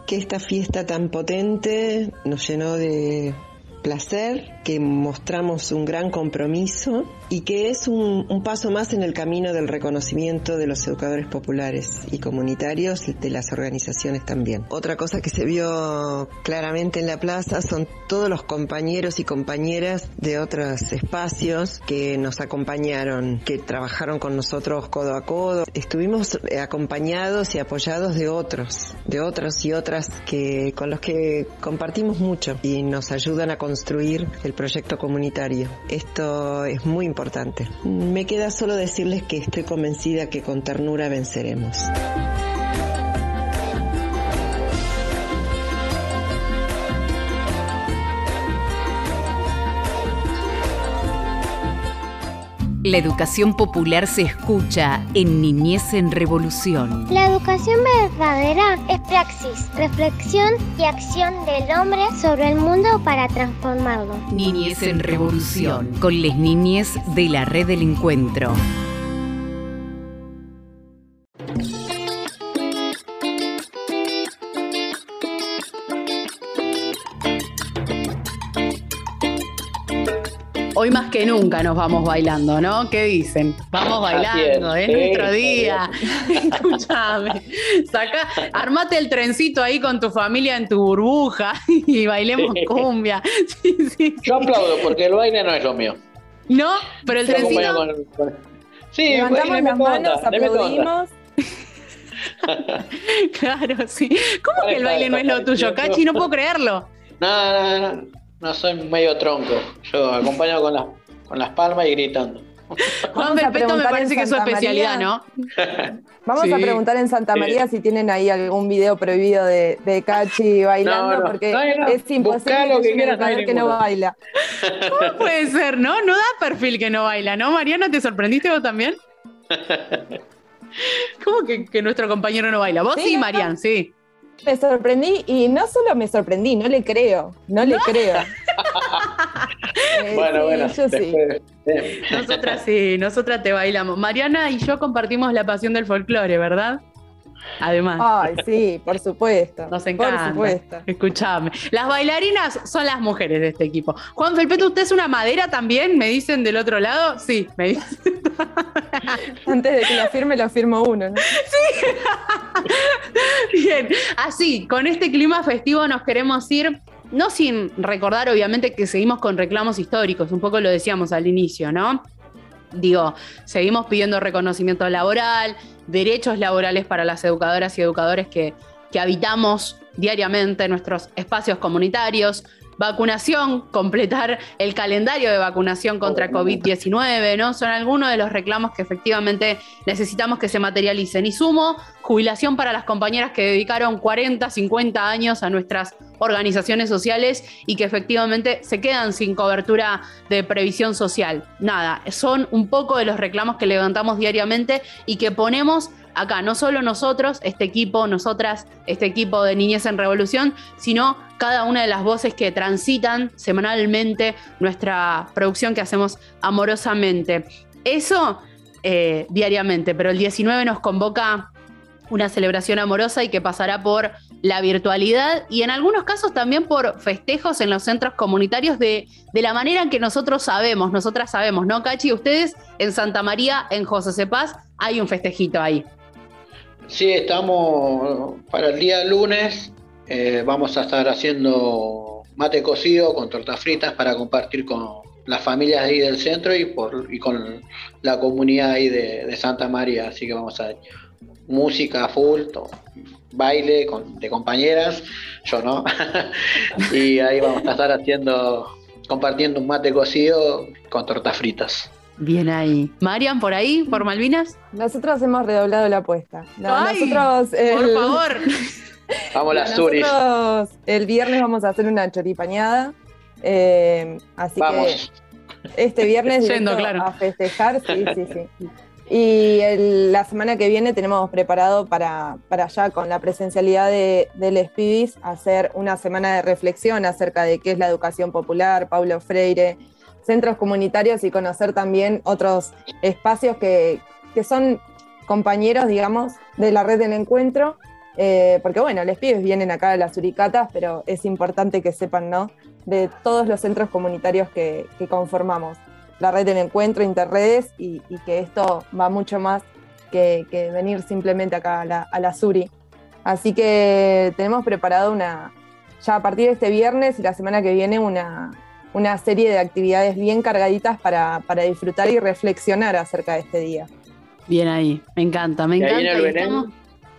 que esta fiesta tan potente nos llenó de placer, que mostramos un gran compromiso y que es un, un, paso más en el camino del reconocimiento de los educadores populares y comunitarios de las organizaciones también. Otra cosa que se vio claramente en la plaza son todos los compañeros y compañeras de otros espacios que nos acompañaron, que trabajaron con nosotros codo a codo. Estuvimos acompañados y apoyados de otros, de otros y otras que con los que compartimos mucho y nos ayudan a construir el proyecto comunitario. Esto es muy importante Me queda solo decirles que estoy convencida que con ternura venceremos. La educación popular se escucha en Niñez en Revolución. La educación verdadera es praxis, reflexión y acción del hombre sobre el mundo para transformarlo. Niñez en Revolución, con les niñez de la red del encuentro. Hoy más que nunca nos vamos bailando, ¿no? ¿Qué dicen? Vamos bailando, es, es, nuestro día. Escúchame. Saca, armate el trencito ahí con tu familia en tu burbuja y bailemos cumbia. Sí, sí, Yo aplaudo porque el baile no es lo mío. No, pero el Yo trencito. Con, con... Sí, levantamos las manos, aplaudimos. claro, sí. ¿Cómo que el baile no es lo tuyo, Cachi? No puedo creerlo. No, no, no. No soy medio tronco. Yo acompaño con las, con las palmas y gritando. Juan Perpeto me parece que es su especialidad, ¿no? Vamos sí. a preguntar en Santa María sí. si tienen ahí algún video prohibido de, de Cachi bailando, no, no. porque no, es imposible lo que, que, quieras, que, que no baila. ¿Cómo puede ser, no? No da perfil que no baila, ¿no? Mariana, ¿te sorprendiste vos también? ¿Cómo que, que nuestro compañero no baila? Vos sí, sí Marian, sí. Me sorprendí y no solo me sorprendí, no le creo, no le creo. eh, bueno, sí, bueno, yo sí. Nosotras sí, nosotras te bailamos. Mariana y yo compartimos la pasión del folclore, ¿verdad? Además. Ay, sí, por supuesto. Nos encanta. Por supuesto. Escuchame. Las bailarinas son las mujeres de este equipo. Juan Felpeto, ¿usted es una madera también? ¿Me dicen del otro lado? Sí, me dicen. Antes de que la firme, lo firmo uno, ¿no? Sí. Bien. Así, con este clima festivo nos queremos ir. No sin recordar, obviamente, que seguimos con reclamos históricos, un poco lo decíamos al inicio, ¿no? Digo, seguimos pidiendo reconocimiento laboral, derechos laborales para las educadoras y educadores que, que habitamos diariamente nuestros espacios comunitarios, vacunación, completar el calendario de vacunación contra COVID-19, ¿no? Son algunos de los reclamos que efectivamente necesitamos que se materialicen. Y sumo, jubilación para las compañeras que dedicaron 40, 50 años a nuestras organizaciones sociales y que efectivamente se quedan sin cobertura de previsión social. Nada, son un poco de los reclamos que levantamos diariamente y que ponemos acá, no solo nosotros, este equipo, nosotras, este equipo de Niñez en Revolución, sino cada una de las voces que transitan semanalmente nuestra producción que hacemos amorosamente. Eso eh, diariamente, pero el 19 nos convoca una celebración amorosa y que pasará por la virtualidad y en algunos casos también por festejos en los centros comunitarios de, de la manera en que nosotros sabemos, nosotras sabemos, ¿no, Cachi? Ustedes en Santa María, en José Cepaz, hay un festejito ahí. Sí, estamos para el día lunes, eh, vamos a estar haciendo mate cocido con tortas fritas para compartir con las familias ahí del centro y, por, y con la comunidad ahí de, Santa María. Así que vamos a música full, baile de compañeras, yo no. y ahí vamos a estar haciendo, compartiendo un mate cocido con tortas fritas. Bien ahí. Marian, por ahí, por Malvinas. Nosotros hemos redoblado la apuesta. nosotros, por favor. vamos las Suris. Nosotros el viernes vamos a hacer una choripañada. Eh, así que este viernes Yendo, claro. a festejar, sí, sí, sí. Y la semana que viene tenemos preparado para, para ya con la presencialidad de, del SPIBIS hacer una semana de reflexión acerca de qué es la educación popular, Paulo Freire, centros comunitarios y conocer también otros espacios que, son compañeros, digamos, de la red del encuentro. Eh, porque bueno, los pibes vienen acá de las Uricatas, pero es importante que sepan, ¿no? De todos los centros comunitarios que, conformamos. La red del encuentro, Interredes, y, que esto va mucho más que, venir simplemente acá a la, a la Suri. Así que tenemos preparado una, ya a partir de este viernes y la semana que viene, una, una serie de actividades bien cargaditas para, disfrutar y reflexionar acerca de este día. Bien ahí, me encanta, me encanta.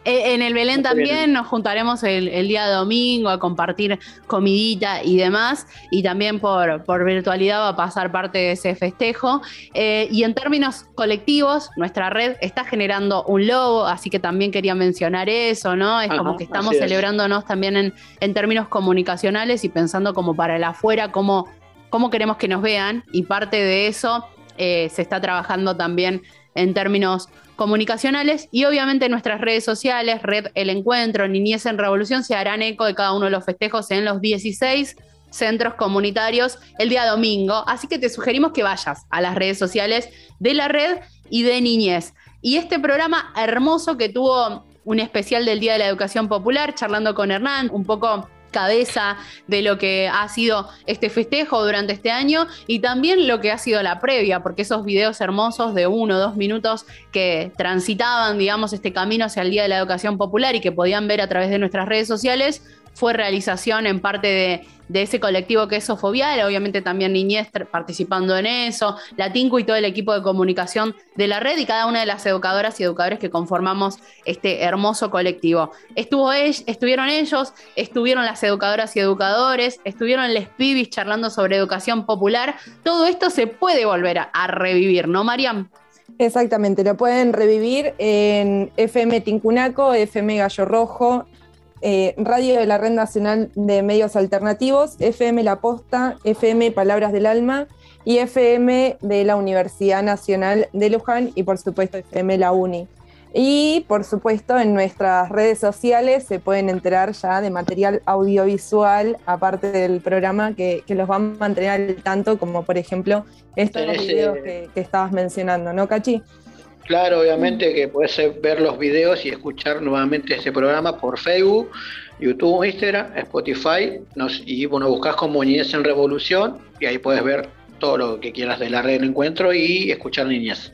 Eh, en el Belén también nos juntaremos el, día domingo a compartir comidita y demás, y también por, por virtualidad va a pasar parte de ese festejo. Eh, y en términos colectivos, nuestra red está generando un logo, así que también quería mencionar eso, ¿no? Es como que estamos celebrándonos también en, en términos comunicacionales y pensando como para el afuera, cómo cómo queremos que nos vean y parte de eso eh, se está trabajando también en términos comunicacionales y obviamente en nuestras redes sociales, Red El Encuentro, Niñez en Revolución, se harán eco de cada uno de los festejos en los 16 centros comunitarios el día domingo. Así que te sugerimos que vayas a las redes sociales de la red y de Niñez. Y este programa hermoso que tuvo un especial del Día de la Educación Popular, charlando con Hernán, un poco cabeza de lo que ha sido este festejo durante este año y también lo que ha sido la previa, porque esos videos hermosos de uno o dos minutos que transitaban, digamos, este camino hacia el Día de la Educación Popular y que podían ver a través de nuestras redes sociales, fue realización en parte de, ese colectivo que es Sofobial, obviamente también Niñez participando en eso, la y todo el equipo de comunicación de la red y cada una de las educadoras y educadores que conformamos este hermoso colectivo. Estuvieron ellos, estuvieron las educadoras y educadores, estuvieron les pibis charlando sobre educación popular. Todo esto se puede volver a, a revivir, ¿no, Mariam? Exactamente, lo pueden revivir en FM Tincunaco, FM Gallo Rojo, eh, radio de la Red Nacional de Medios Alternativos, FM La Posta, FM Palabras del Alma y FM de la Universidad Nacional de Luján y por supuesto FM La Uni. Y por supuesto en nuestras redes sociales se pueden enterar ya de material audiovisual aparte del programa que, los van a mantener al tanto, como por ejemplo estos videos que, que estabas mencionando, ¿no, Cachi? Claro, obviamente que puedes ver los videos y escuchar nuevamente este programa por Facebook, YouTube, Instagram, Spotify, y bueno, buscas como Niñez en Revolución y ahí puedes ver todo lo que quieras de la red del encuentro y escuchar Niñez.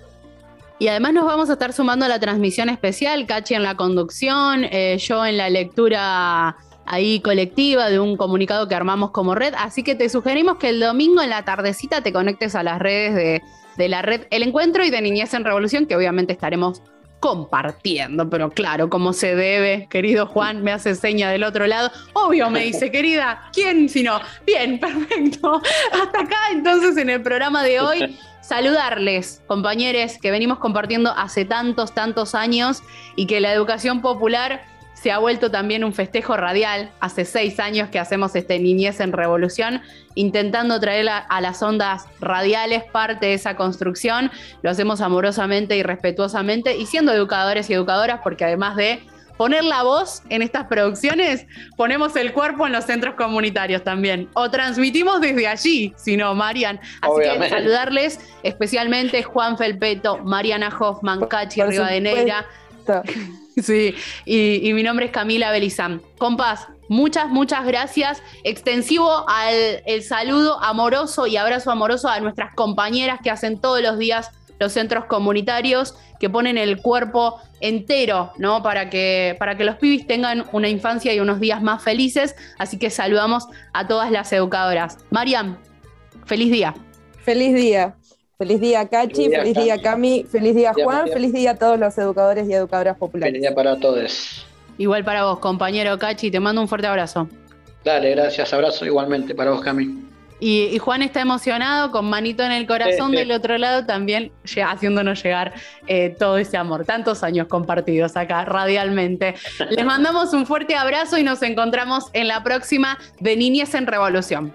Y además nos vamos a estar sumando a la transmisión especial, Cachi en la conducción, eh, yo en la lectura ahí colectiva de un comunicado que armamos como red. Así que te sugerimos que el domingo en la tardecita te conectes a las redes de de la red El Encuentro y de Niñez en Revolución, que obviamente estaremos compartiendo, pero claro, como se debe, querido Juan, me hace seña del otro lado. Obvio, me dice, querida, ¿quién si no? Bien, perfecto. Hasta acá entonces en el programa de hoy. Saludarles, compañeros, que venimos compartiendo hace tantos, tantos años y que la educación popular se ha vuelto también un festejo radial. Hace seis años que hacemos este Niñez en Revolución, intentando traer a, las ondas radiales parte de esa construcción. Lo hacemos amorosamente y respetuosamente y siendo educadores y educadoras, porque además de poner la voz en estas producciones, ponemos el cuerpo en los centros comunitarios también. O transmitimos desde allí, si no, Marian. Así que saludarles especialmente Juan Felpeto, Mariana Hoffman, Cachi Rivadeneira. Sí, y, mi nombre es Camila Belizán. Compas, muchas, muchas gracias. Extensivo al el saludo amoroso y abrazo amoroso a nuestras compañeras que hacen todos los días los centros comunitarios, que ponen el cuerpo entero, ¿no? Para que, para que los pibis tengan una infancia y unos días más felices. Así que saludamos a todas las educadoras. Mariam, feliz día. Feliz día. Feliz día, Cachi, feliz día, Cami, feliz día, Juan, feliz día a todos los educadores y educadoras populares. Feliz día para todos. Igual para vos, compañero Cachi, te mando un fuerte abrazo. Dale, gracias, abrazo igualmente para vos, Cami. Y, Juan está emocionado, con manito en el corazón del otro lado, también haciéndonos llegar eh, todo ese amor. Tantos años compartidos acá radialmente. Les mandamos un fuerte abrazo y nos encontramos en la próxima de Niñez en Revolución.